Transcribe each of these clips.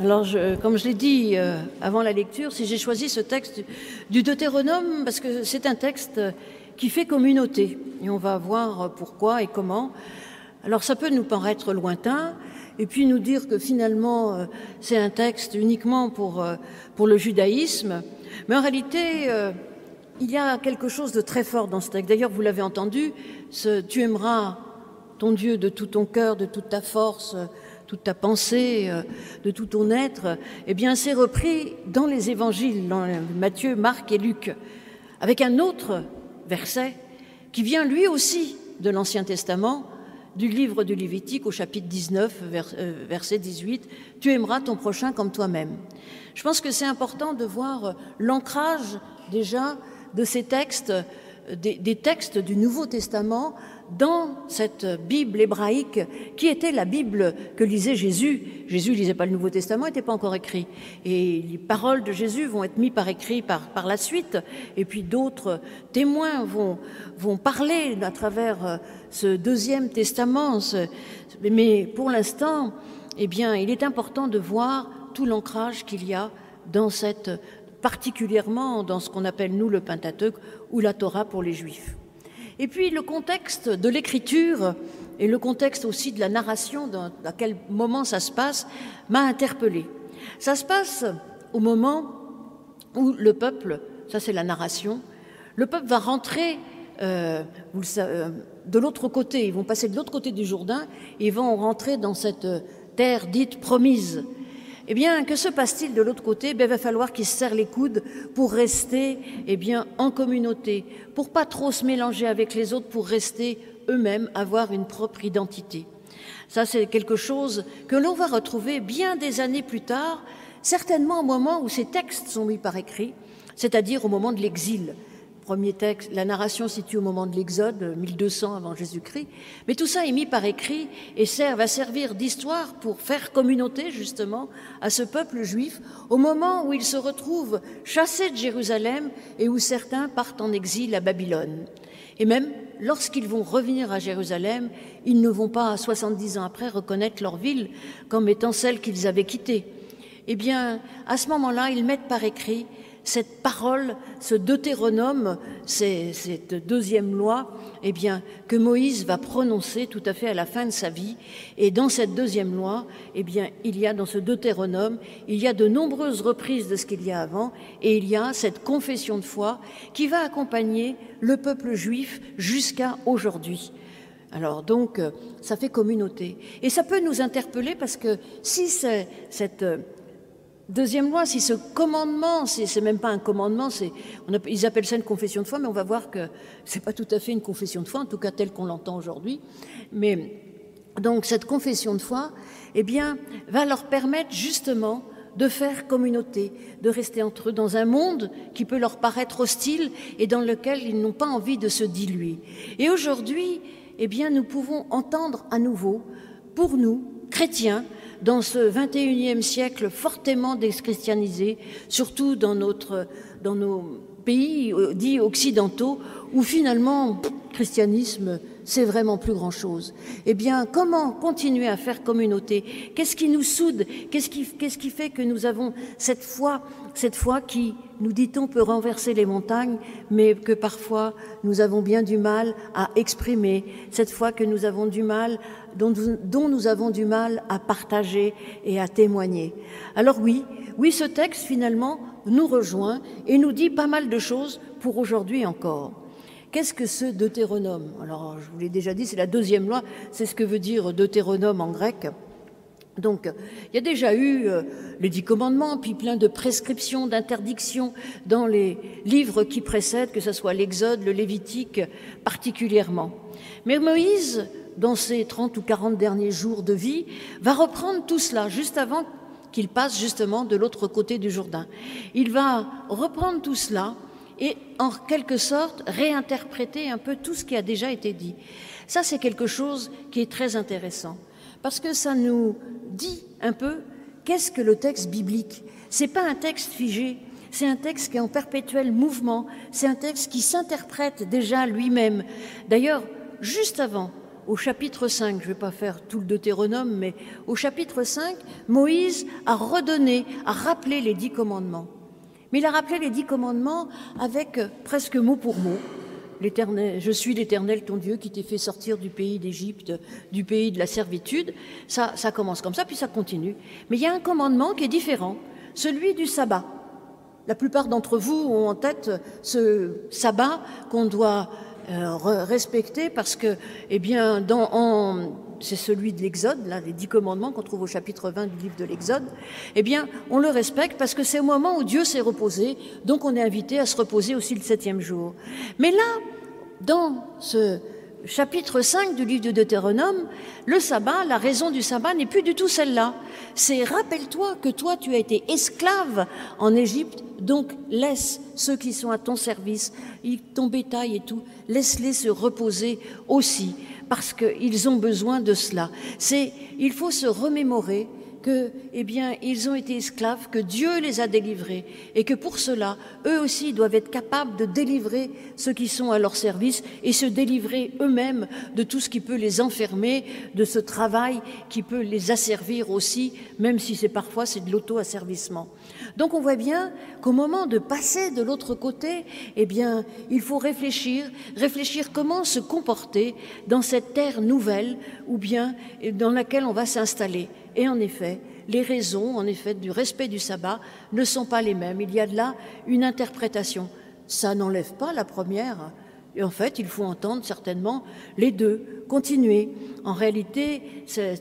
Alors, comme je l'ai dit euh, avant la lecture, si j'ai choisi ce texte du Deutéronome, parce que c'est un texte qui fait communauté, et on va voir pourquoi et comment. Alors, ça peut nous paraître lointain, et puis nous dire que finalement, euh, c'est un texte uniquement pour, euh, pour le judaïsme, mais en réalité, il y a quelque chose de très fort dans ce texte. D'ailleurs, vous l'avez entendu, tu aimeras ton Dieu de tout ton cœur, de toute ta force, toute ta pensée, euh, de tout ton être, eh bien, c'est repris dans les évangiles, dans Matthieu, Marc et Luc, avec un autre verset qui vient lui aussi de l'Ancien Testament, du livre du Lévitique au chapitre 19, euh, verset 18, Tu aimeras ton prochain comme toi-même. Je pense que c'est important de voir l'ancrage déjà de ces textes, des, des textes du Nouveau Testament dans cette Bible hébraïque qui était la Bible que lisait Jésus. Jésus lisait pas le Nouveau Testament, n'était pas encore écrit. Et les paroles de Jésus vont être mises par écrit par, par la suite. Et puis d'autres témoins vont, vont parler à travers euh, ce deuxième testament. Mais pour l'instant, eh bien, il est important de voir tout l'ancrage qu'il y a dans cette, particulièrement dans ce qu'on appelle nous le Pentateuque ou la Torah pour les Juifs. Et puis le contexte de l'écriture et le contexte aussi de la narration, à quel moment ça se passe, m'a interpellé. Ça se passe au moment où le peuple, ça c'est la narration, le peuple va rentrer euh, euh, de l'autre côté, ils vont passer de l'autre côté du Jourdain, et vont rentrer dans cette terre dite promise. Eh bien, que se passe-t-il de l'autre côté? Ben, Il va falloir qu'ils se serrent les coudes pour rester eh bien, en communauté, pour pas trop se mélanger avec les autres, pour rester eux-mêmes, avoir une propre identité. Ça, c'est quelque chose que l'on va retrouver bien des années plus tard, certainement au moment où ces textes sont mis par écrit, c'est-à-dire au moment de l'exil premier texte, la narration situe au moment de l'Exode, 1200 avant Jésus-Christ. Mais tout ça est mis par écrit et sert, va servir d'histoire pour faire communauté justement à ce peuple juif au moment où il se retrouve chassé de Jérusalem et où certains partent en exil à Babylone. Et même lorsqu'ils vont revenir à Jérusalem, ils ne vont pas, 70 ans après, reconnaître leur ville comme étant celle qu'ils avaient quittée. Eh bien, à ce moment-là, ils mettent par écrit cette parole, ce deutéronome, cette deuxième loi, eh bien, que Moïse va prononcer tout à fait à la fin de sa vie. Et dans cette deuxième loi, eh bien, il y a dans ce deutéronome, il y a de nombreuses reprises de ce qu'il y a avant, et il y a cette confession de foi qui va accompagner le peuple juif jusqu'à aujourd'hui. Alors donc, ça fait communauté. Et ça peut nous interpeller parce que si cette Deuxième loi, si ce commandement, c'est même pas un commandement, ils appellent ça une confession de foi, mais on va voir que c'est pas tout à fait une confession de foi, en tout cas telle qu'on l'entend aujourd'hui. Mais donc cette confession de foi, eh bien, va leur permettre justement de faire communauté, de rester entre eux dans un monde qui peut leur paraître hostile et dans lequel ils n'ont pas envie de se diluer. Et aujourd'hui, eh bien, nous pouvons entendre à nouveau, pour nous, chrétiens, dans ce 21e siècle fortement déchristianisé, surtout dans nos pays euh, dits occidentaux, où finalement, christianisme, c'est vraiment plus grand-chose. Eh bien, comment continuer à faire communauté? Qu'est-ce qui nous soude? Qu'est-ce qui, fait que nous avons cette foi, cette foi qui, nous dit-on, peut renverser les montagnes, mais que parfois nous avons bien du mal à exprimer, cette foi que nous avons du mal, dont nous avons du mal à partager et à témoigner. Alors oui, oui, ce texte finalement nous rejoint et nous dit pas mal de choses pour aujourd'hui encore. Qu'est-ce que ce Deutéronome? Alors, je vous l'ai déjà dit, c'est la deuxième loi, c'est ce que veut dire Deutéronome en grec. Donc, il y a déjà eu euh, les dix commandements, puis plein de prescriptions, d'interdictions dans les livres qui précèdent, que ce soit l'Exode, le Lévitique particulièrement. Mais Moïse, dans ses 30 ou 40 derniers jours de vie, va reprendre tout cela juste avant qu'il passe justement de l'autre côté du Jourdain. Il va reprendre tout cela et en quelque sorte réinterpréter un peu tout ce qui a déjà été dit. Ça, c'est quelque chose qui est très intéressant parce que ça nous dit un peu qu'est-ce que le texte biblique. C'est pas un texte figé, c'est un texte qui est en perpétuel mouvement, c'est un texte qui s'interprète déjà lui-même. D'ailleurs, juste avant, au chapitre 5, je ne vais pas faire tout le Deutéronome, mais au chapitre 5, Moïse a redonné, a rappelé les dix commandements. Mais il a rappelé les dix commandements avec presque mot pour mot. Je suis l'Éternel, ton Dieu, qui t'ai fait sortir du pays d'Égypte, du pays de la servitude. Ça, commence comme ça, puis ça continue. Mais il y a un commandement qui est différent, celui du sabbat. La plupart d'entre vous ont en tête ce sabbat qu'on doit euh, respecter parce que, eh bien, dans, c'est celui de l'Exode, là, les dix commandements qu'on trouve au chapitre 20 du livre de l'Exode, eh bien, on le respecte parce que c'est au moment où Dieu s'est reposé, donc on est invité à se reposer aussi le septième jour. Mais là, dans ce chapitre 5 du livre de Deutéronome, le sabbat, la raison du sabbat n'est plus du tout celle-là. C'est rappelle-toi que toi tu as été esclave en Égypte, donc laisse ceux qui sont à ton service, ton bétail et tout, laisse-les se reposer aussi, parce qu'ils ont besoin de cela. C'est, il faut se remémorer que, eh bien, ils ont été esclaves, que Dieu les a délivrés, et que pour cela, eux aussi doivent être capables de délivrer ceux qui sont à leur service et se délivrer eux-mêmes de tout ce qui peut les enfermer, de ce travail qui peut les asservir aussi, même si c'est parfois c'est de l'auto-asservissement. Donc on voit bien qu'au moment de passer de l'autre côté, eh bien, il faut réfléchir, réfléchir comment se comporter dans cette terre nouvelle ou bien dans laquelle on va s'installer. Et en effet, les raisons, en effet, du respect du sabbat ne sont pas les mêmes. Il y a de là une interprétation. Ça n'enlève pas la première. Et en fait, il faut entendre certainement les deux, continuer. En réalité,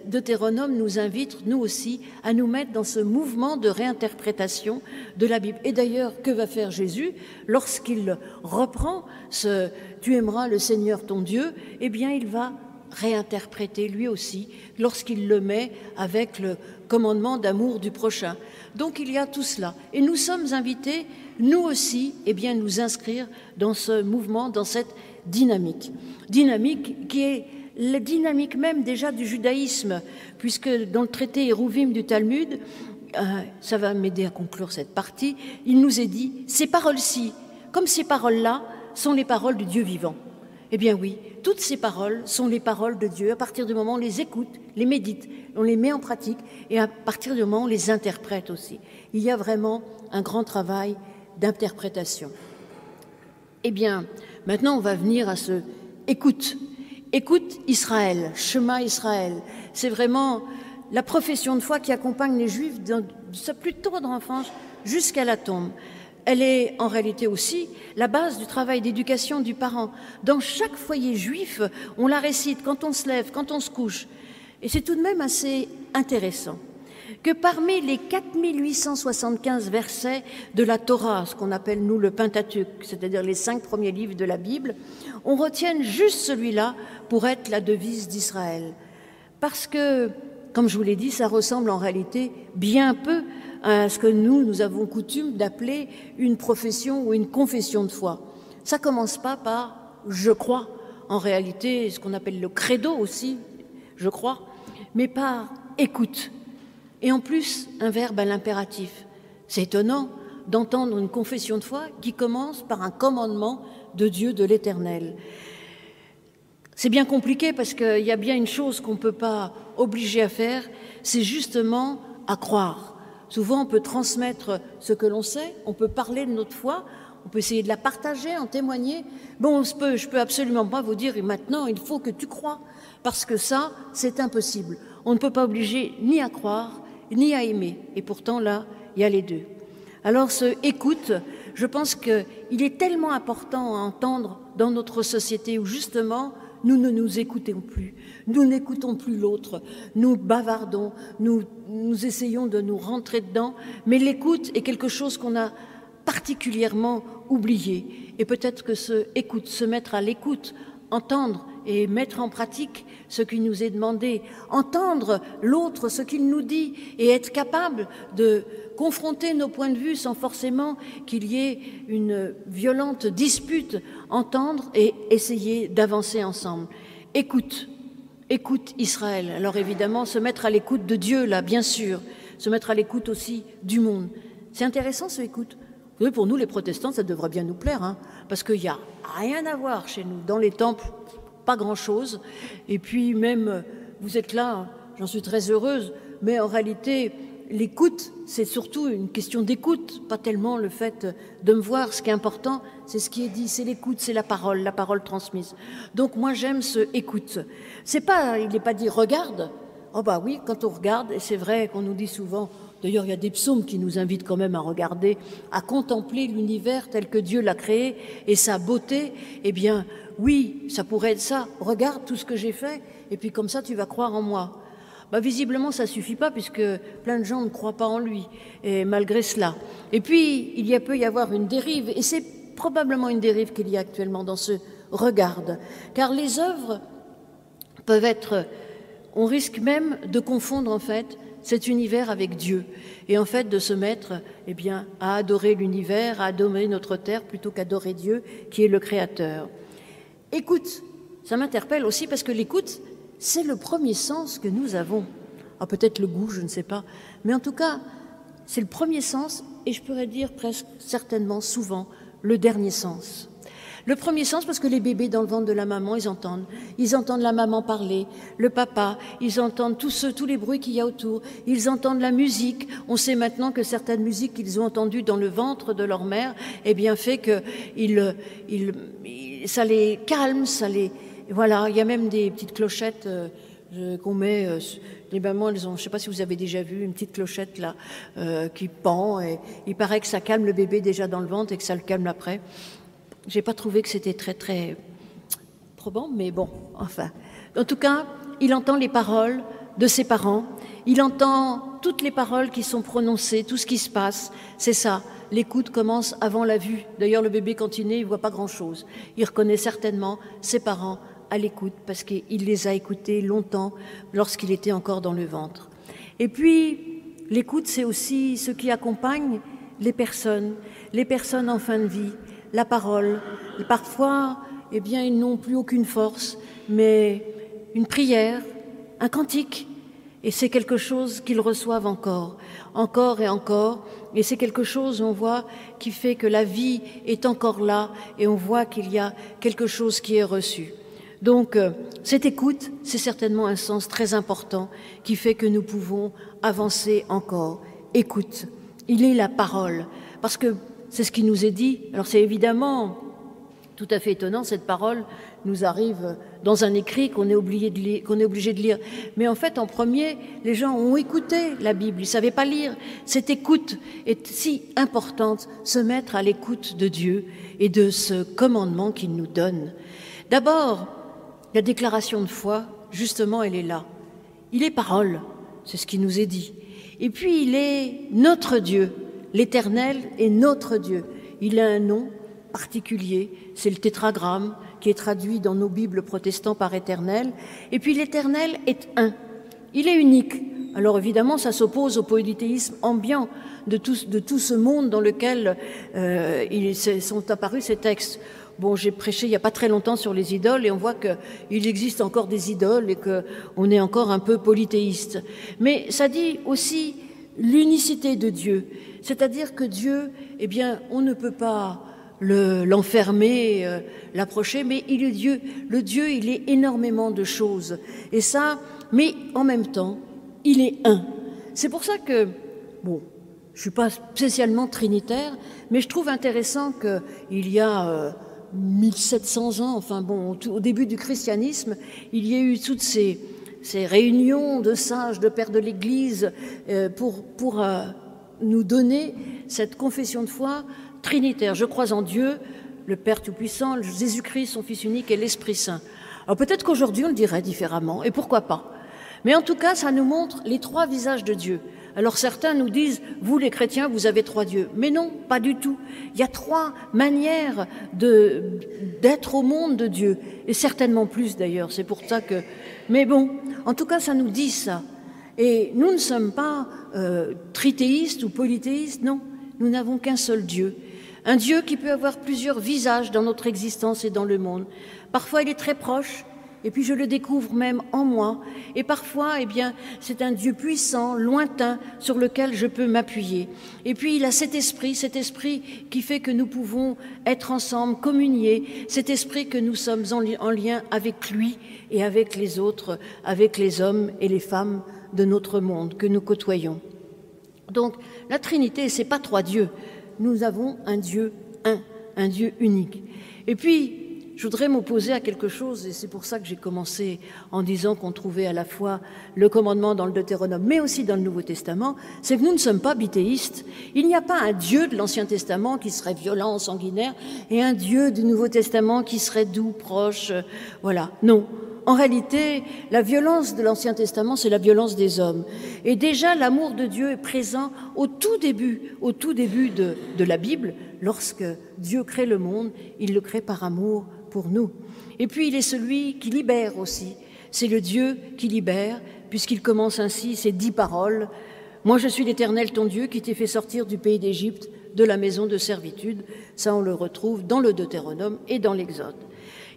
Deutéronome nous invite, nous aussi, à nous mettre dans ce mouvement de réinterprétation de la Bible. Et d'ailleurs, que va faire Jésus lorsqu'il reprend ce Tu aimeras le Seigneur ton Dieu Eh bien, il va réinterpréter lui aussi lorsqu'il le met avec le commandement d'amour du prochain. Donc il y a tout cela. Et nous sommes invités, nous aussi, eh bien, nous inscrire dans ce mouvement, dans cette dynamique. Dynamique qui est la dynamique même déjà du judaïsme, puisque dans le traité Hérouvim du Talmud, euh, ça va m'aider à conclure cette partie, il nous est dit, ces paroles-ci, comme ces paroles-là, sont les paroles du Dieu vivant. Eh bien oui, toutes ces paroles sont les paroles de Dieu à partir du moment où on les écoute, les médite, on les met en pratique et à partir du moment où on les interprète aussi. Il y a vraiment un grand travail d'interprétation. Eh bien, maintenant on va venir à ce écoute. Écoute Israël, chemin Israël. C'est vraiment la profession de foi qui accompagne les Juifs de sa plus tendre enfance jusqu'à la tombe elle est en réalité aussi la base du travail d'éducation du parent. Dans chaque foyer juif, on la récite quand on se lève, quand on se couche. Et c'est tout de même assez intéressant que parmi les 4875 versets de la Torah, ce qu'on appelle nous le Pentateuque, c'est-à-dire les cinq premiers livres de la Bible, on retienne juste celui-là pour être la devise d'Israël. Parce que, comme je vous l'ai dit, ça ressemble en réalité bien peu à ce que nous, nous avons coutume d'appeler une profession ou une confession de foi. Ça commence pas par je crois, en réalité, ce qu'on appelle le credo aussi, je crois, mais par écoute. Et en plus, un verbe à l'impératif. C'est étonnant d'entendre une confession de foi qui commence par un commandement de Dieu de l'Éternel. C'est bien compliqué parce qu'il y a bien une chose qu'on ne peut pas obliger à faire, c'est justement à croire. Souvent, on peut transmettre ce que l'on sait, on peut parler de notre foi, on peut essayer de la partager, en témoigner. Bon, je peux, je peux absolument pas vous dire, maintenant, il faut que tu crois, parce que ça, c'est impossible. On ne peut pas obliger ni à croire, ni à aimer. Et pourtant, là, il y a les deux. Alors, ce écoute, je pense qu'il est tellement important à entendre dans notre société où, justement, nous ne nous écoutons plus, nous n'écoutons plus l'autre, nous bavardons, nous, essayons de nous rentrer dedans, mais l'écoute est quelque chose qu'on a particulièrement oublié. Et peut-être que ce écoute, se mettre à l'écoute, entendre et mettre en pratique ce qui nous est demandé, entendre l'autre, ce qu'il nous dit, et être capable de confronter nos points de vue sans forcément qu'il y ait une violente dispute, entendre et essayer d'avancer ensemble. Écoute, écoute Israël. Alors évidemment, se mettre à l'écoute de Dieu, là, bien sûr, se mettre à l'écoute aussi du monde. C'est intéressant ce écoute. Pour nous, les protestants, ça devrait bien nous plaire, hein, parce qu'il n'y a rien à voir chez nous. Dans les temples, pas grand-chose. Et puis même, vous êtes là, j'en suis très heureuse, mais en réalité, l'écoute, c'est surtout une question d'écoute, pas tellement le fait de me voir. Ce qui est important, c'est ce qui est dit, c'est l'écoute, c'est la parole, la parole transmise. Donc moi, j'aime ce écoute. C'est pas, il n'est pas dit regarde. Oh bah oui, quand on regarde, et c'est vrai qu'on nous dit souvent, D'ailleurs, il y a des psaumes qui nous invitent quand même à regarder, à contempler l'univers tel que Dieu l'a créé et sa beauté. Eh bien, oui, ça pourrait être ça. Regarde tout ce que j'ai fait, et puis comme ça, tu vas croire en moi. Bah, visiblement, ça suffit pas puisque plein de gens ne croient pas en lui, malgré cela. Et puis, il y a peut y avoir une dérive, et c'est probablement une dérive qu'il y a actuellement dans ce regarde, car les œuvres peuvent être, on risque même de confondre en fait cet univers avec Dieu, et en fait de se mettre eh bien, à adorer l'univers, à adorer notre terre plutôt qu'adorer Dieu qui est le Créateur. Écoute, ça m'interpelle aussi parce que l'écoute, c'est le premier sens que nous avons. Ah, peut-être le goût, je ne sais pas, mais en tout cas, c'est le premier sens, et je pourrais dire presque certainement souvent le dernier sens. Le premier sens, parce que les bébés dans le ventre de la maman, ils entendent. Ils entendent la maman parler, le papa, ils entendent tous, tous les bruits qu'il y a autour, ils entendent la musique. On sait maintenant que certaines musiques qu'ils ont entendues dans le ventre de leur mère, eh bien, fait que ils, ça les calme, ça les. Voilà, il y a même des petites clochettes. Euh, qu'on met, euh, les mamans, elles ont, je ne sais pas si vous avez déjà vu, une petite clochette là euh, qui pend et il paraît que ça calme le bébé déjà dans le ventre et que ça le calme après. J'ai pas trouvé que c'était très très probant, mais bon, enfin. En tout cas, il entend les paroles de ses parents, il entend toutes les paroles qui sont prononcées, tout ce qui se passe. C'est ça. L'écoute commence avant la vue. D'ailleurs, le bébé, quand il naît, il voit pas grand-chose. Il reconnaît certainement ses parents à l'écoute parce qu'il les a écoutés longtemps lorsqu'il était encore dans le ventre. Et puis, l'écoute, c'est aussi ce qui accompagne les personnes, les personnes en fin de vie, la parole. Et parfois, eh bien, ils n'ont plus aucune force, mais une prière, un cantique, et c'est quelque chose qu'ils reçoivent encore, encore et encore, et c'est quelque chose, on voit, qui fait que la vie est encore là, et on voit qu'il y a quelque chose qui est reçu. Donc, euh, cette écoute, c'est certainement un sens très important qui fait que nous pouvons avancer encore. Écoute, il est la parole, parce que c'est ce qui nous est dit. Alors c'est évidemment tout à fait étonnant, cette parole nous arrive dans un écrit qu'on est, obligé de lire. Mais en fait, en premier, les gens ont écouté la Bible, ils ne savaient pas lire. Cette écoute est si importante, se mettre à l'écoute de Dieu et de ce commandement qu'il nous donne. D'abord, la déclaration de foi, justement, elle est là. Il est parole, c'est ce qui nous est dit. Et puis, il est notre Dieu, L'Éternel est notre Dieu. Il a un nom particulier, c'est le tétragramme qui est traduit dans nos Bibles protestants par éternel. Et puis l'Éternel est un. Il est unique. Alors évidemment, ça s'oppose au polythéisme ambiant de tout, ce monde dans lequel euh, ils sont apparus ces textes. Bon, j'ai prêché il n'y a pas très longtemps sur les idoles et on voit qu'il existe encore des idoles et qu'on est encore un peu polythéiste. Mais ça dit aussi l'unicité de Dieu. C'est-à-dire que Dieu, eh bien, on ne peut pas l'enfermer, euh, l'approcher, mais il est Dieu. Le Dieu, il est énormément de choses. Et ça, mais en même temps, il est un. C'est pour ça que, bon, je suis pas spécialement trinitaire, mais je trouve intéressant qu'il y a 1700 euh, ans, enfin bon, au, début du christianisme, il y a eu toutes ces, ces réunions de sages, de pères de l'Église, euh, pour, pour nous donner cette confession de foi trinitaire. Je crois en Dieu, le Père Tout-Puissant, Jésus-Christ, son Fils unique et l'Esprit Saint. Alors peut-être qu'aujourd'hui on le dirait différemment, et pourquoi pas. Mais en tout cas, ça nous montre les trois visages de Dieu. Alors certains nous disent, vous les chrétiens, vous avez trois dieux. Mais non, pas du tout. Il y a trois manières d'être au monde de Dieu. Et certainement plus d'ailleurs. C'est pour ça que... Mais bon, en tout cas, ça nous dit ça. Et nous ne sommes pas euh, trithéistes ou polythéistes, non. Nous n'avons qu'un seul Dieu. Un Dieu qui peut avoir plusieurs visages dans notre existence et dans le monde. Parfois il est très proche, et puis je le découvre même en moi. Et parfois, eh bien, c'est un Dieu puissant, lointain, sur lequel je peux m'appuyer. Et puis il a cet esprit, cet esprit qui fait que nous pouvons être ensemble, communier, cet esprit que nous sommes en, lien avec lui et avec les autres, avec les hommes et les femmes de notre monde que nous côtoyons. Donc la Trinité, c'est pas trois dieux. Nous avons un Dieu un, un Dieu unique. Et puis je voudrais m'opposer à quelque chose, et c'est pour ça que j'ai commencé en disant qu'on trouvait à la fois le commandement dans le Deutéronome, mais aussi dans le Nouveau Testament, c'est que nous ne sommes pas bithéistes. Il n'y a pas un Dieu de l'Ancien Testament qui serait violent, sanguinaire, et un Dieu du Nouveau Testament qui serait doux, proche. Voilà. Non. En réalité, la violence de l'Ancien Testament, c'est la violence des hommes. Et déjà, l'amour de Dieu est présent au tout début, au tout début de la Bible, lorsque Dieu crée le monde, il le crée par amour pour nous. Et puis il est celui qui libère aussi. C'est le Dieu qui libère, puisqu'il commence ainsi ces dix paroles. Moi je suis l'Éternel ton Dieu qui t'ai fait sortir du pays d'Égypte, de la maison de servitude. Ça on le retrouve dans le Deutéronome et dans l'Exode.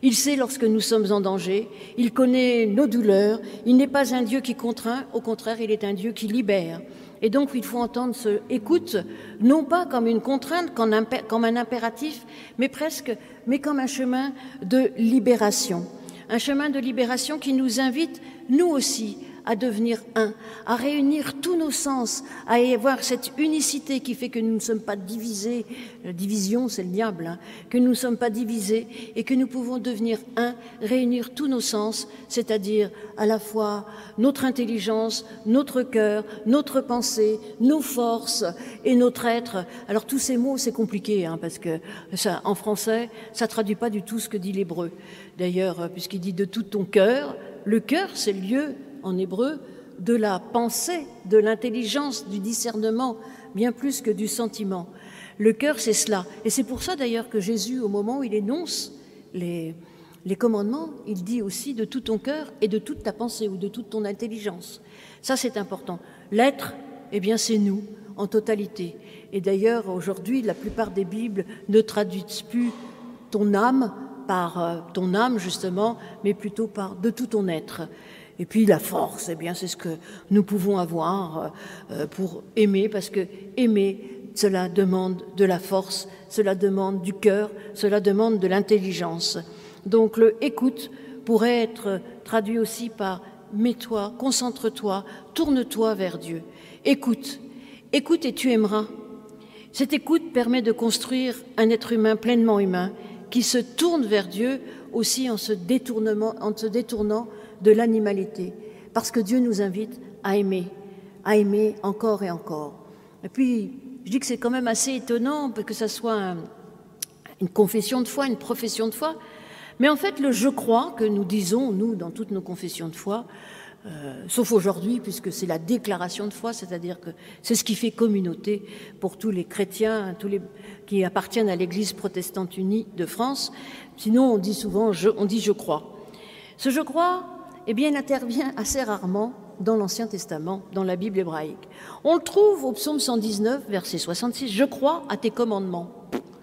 Il sait lorsque nous sommes en danger, il connaît nos douleurs, il n'est pas un Dieu qui contraint, au contraire il est un Dieu qui libère. Et donc, il faut entendre ce écoute, non pas comme une contrainte, comme un impératif, mais presque, mais comme un chemin de libération. Un chemin de libération qui nous invite, nous aussi, à devenir un, à réunir tous nos sens, à y avoir cette unicité qui fait que nous ne sommes pas divisés, la division c'est le diable, hein, que nous ne sommes pas divisés et que nous pouvons devenir un, réunir tous nos sens, c'est-à-dire à la fois notre intelligence, notre cœur, notre pensée, nos forces et notre être. Alors tous ces mots c'est compliqué hein, parce que en français ça traduit pas du tout ce que dit l'hébreu. D'ailleurs, puisqu'il dit de tout ton cœur, le cœur c'est le lieu en hébreu, de la pensée, de l'intelligence, du discernement, bien plus que du sentiment. Le cœur, c'est cela. Et c'est pour ça d'ailleurs que Jésus, au moment où il énonce les, commandements, il dit aussi de tout ton cœur et de toute ta pensée ou de toute ton intelligence. Ça, c'est important. L'être, eh bien, c'est nous, en totalité. Et d'ailleurs, aujourd'hui, la plupart des Bibles ne traduisent plus ton âme par euh, ton âme, justement, mais plutôt par de tout ton être. Et puis la force, eh bien, c'est ce que nous pouvons avoir euh, pour aimer, parce que aimer, cela demande de la force, cela demande du cœur, cela demande de l'intelligence. Donc le écoute pourrait être traduit aussi par mets-toi, concentre-toi, tourne-toi vers Dieu. Écoute, écoute et tu aimeras. Cette écoute permet de construire un être humain pleinement humain qui se tourne vers Dieu aussi en se, en se détournant de l'animalité, parce que Dieu nous invite à aimer, à aimer encore et encore. Et puis, je dis que c'est quand même assez étonnant que ce soit une confession de foi, une profession de foi, mais en fait, le je crois que nous disons, nous, dans toutes nos confessions de foi, euh, sauf aujourd'hui, puisque c'est la déclaration de foi, c'est-à-dire que c'est ce qui fait communauté pour tous les chrétiens, tous les qui appartiennent à l'Église protestante unie de France. Sinon, on dit souvent, on dit je crois. Ce je crois, eh bien, intervient assez rarement dans l'Ancien Testament, dans la Bible hébraïque. On le trouve au psaume 119, verset 66, Je crois à tes commandements.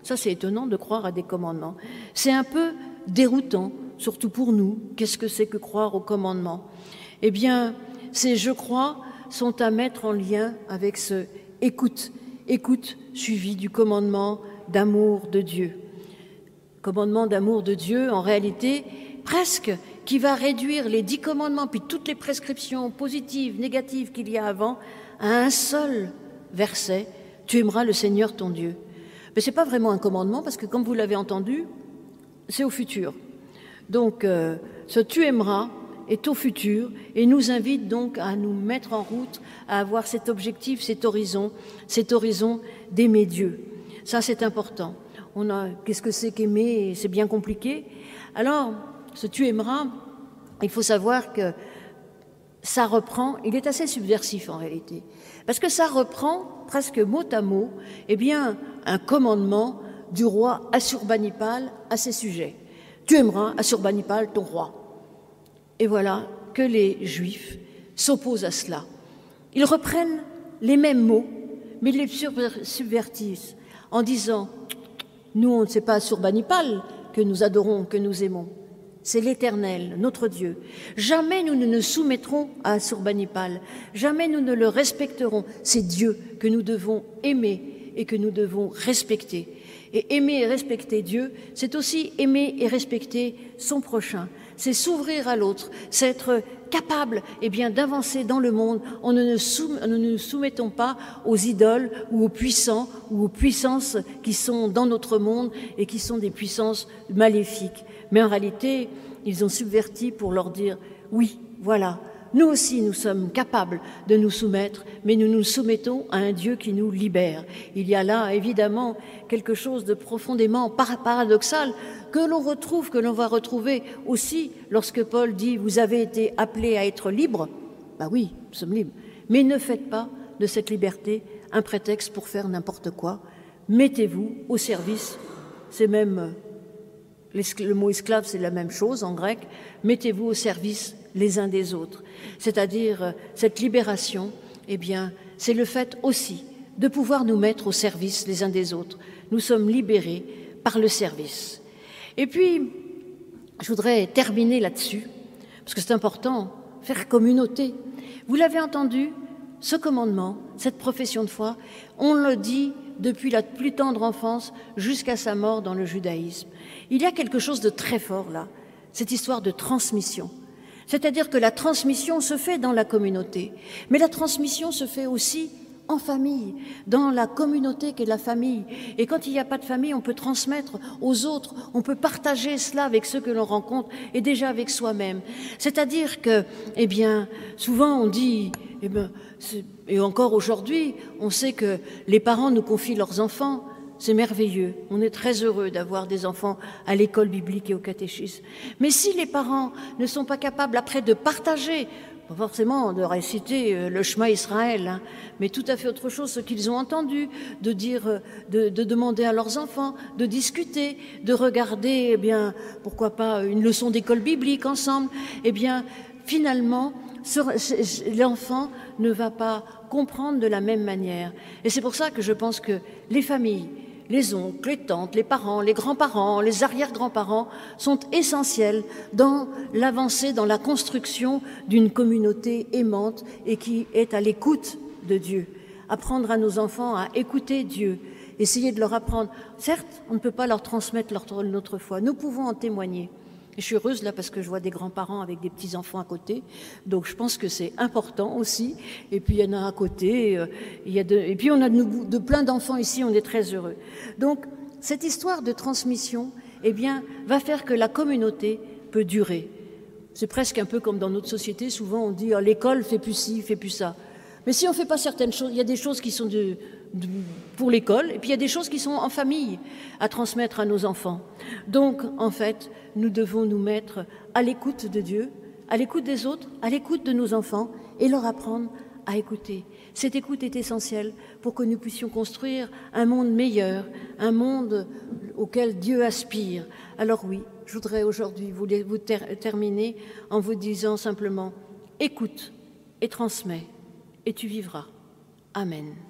Ça, c'est étonnant de croire à des commandements. C'est un peu déroutant, surtout pour nous. Qu'est-ce que c'est que croire aux commandements? Eh bien, ces je crois sont à mettre en lien avec ce écoute, écoute suivi du commandement d'amour de Dieu. Commandement d'amour de Dieu, en réalité, presque qui va réduire les dix commandements, puis toutes les prescriptions positives, négatives qu'il y a avant, à un seul verset, tu aimeras le Seigneur ton Dieu. Mais ce n'est pas vraiment un commandement, parce que comme vous l'avez entendu, c'est au futur. Donc, euh, ce tu aimeras est au futur et nous invite donc à nous mettre en route, à avoir cet objectif, cet horizon, cet horizon d'aimer Dieu. Ça, c'est important. On a, qu'est-ce que c'est qu'aimer? C'est bien compliqué. Alors, ce tu aimeras, il faut savoir que ça reprend, il est assez subversif en réalité, parce que ça reprend presque mot à mot, eh bien, un commandement du roi Assurbanipal à ses sujets. Tu aimeras Assurbanipal, ton roi. Et voilà que les Juifs s'opposent à cela. Ils reprennent les mêmes mots, mais ils les subvertissent en disant Nous, on ne sait pas Assurbanipal que nous adorons, que nous aimons c'est l'Éternel, notre Dieu. Jamais nous ne nous soumettrons à Assurbanipal, jamais nous ne le respecterons. C'est Dieu que nous devons aimer et que nous devons respecter. Et aimer et respecter Dieu, c'est aussi aimer et respecter son prochain. C'est s'ouvrir à l'autre, c'est être capable eh bien, d'avancer dans le monde en ne, nous nous soumettons pas aux idoles ou aux puissants ou aux puissances qui sont dans notre monde et qui sont des puissances maléfiques. Mais en réalité, ils ont subverti pour leur dire oui, voilà, nous aussi, nous sommes capables de nous soumettre, mais nous nous soumettons à un Dieu qui nous libère. Il y a là, évidemment, quelque chose de profondément paradoxal que l'on retrouve, que l'on va retrouver aussi lorsque Paul dit Vous avez été appelés à être libres. Ben oui, nous sommes libres. Mais ne faites pas de cette liberté un prétexte pour faire n'importe quoi. Mettez-vous au service. C'est même. Le mot esclave, c'est la même chose en grec. Mettez-vous au service les uns des autres. C'est-à-dire, euh, cette libération, eh bien, c'est le fait aussi de pouvoir nous mettre au service les uns des autres. Nous sommes libérés par le service. Et puis, je voudrais terminer là-dessus, parce que c'est important, faire communauté. Vous l'avez entendu, ce commandement, cette profession de foi, on le dit depuis la plus tendre enfance jusqu'à sa mort dans le judaïsme. Il y a quelque chose de très fort là, cette histoire de transmission. C'est-à-dire que la transmission se fait dans la communauté, mais la transmission se fait aussi en famille, dans la communauté qu'est la famille. Et quand il n'y a pas de famille, on peut transmettre aux autres, on peut partager cela avec ceux que l'on rencontre et déjà avec soi-même. C'est-à-dire que, eh bien, souvent on dit, eh bien, et encore aujourd'hui, on sait que les parents nous confient leurs enfants, c'est merveilleux. On est très heureux d'avoir des enfants à l'école biblique et au catéchisme. Mais si les parents ne sont pas capables après de partager, pas forcément de réciter euh, le chemin Israël, hein, mais tout à fait autre chose, ce qu'ils ont entendu, de dire, euh, de, demander à leurs enfants, de discuter, de regarder, eh bien, pourquoi pas une leçon d'école biblique ensemble, eh bien, finalement, l'enfant ne va pas comprendre de la même manière. Et c'est pour ça que je pense que les familles, les oncles, les tantes, les parents, les grands-parents, les arrière-grands-parents sont essentiels dans l'avancée, dans la construction d'une communauté aimante et qui est à l'écoute de Dieu. Apprendre à nos enfants à écouter Dieu, essayer de leur apprendre. Certes, on ne peut pas leur transmettre notre foi, nous pouvons en témoigner je suis heureuse là parce que je vois des grands-parents avec des petits-enfants à côté. Donc je pense que c'est important aussi. Et puis il y en a à côté. Euh, et puis on a de, plein d'enfants ici, on est très heureux. Donc cette histoire de transmission, eh bien, va faire que la communauté peut durer. C'est presque un peu comme dans notre société, souvent on dit oh, l'école fait plus ci, fait plus ça. Mais si on ne fait pas certaines choses, il y a des choses qui sont de, pour l'école, et puis il y a des choses qui sont en famille à transmettre à nos enfants. Donc, en fait, nous devons nous mettre à l'écoute de Dieu, à l'écoute des autres, à l'écoute de nos enfants, et leur apprendre à écouter. Cette écoute est essentielle pour que nous puissions construire un monde meilleur, un monde auquel Dieu aspire. Alors oui, je voudrais aujourd'hui vous, terminer en vous disant simplement, écoute et transmets, et tu vivras. Amen.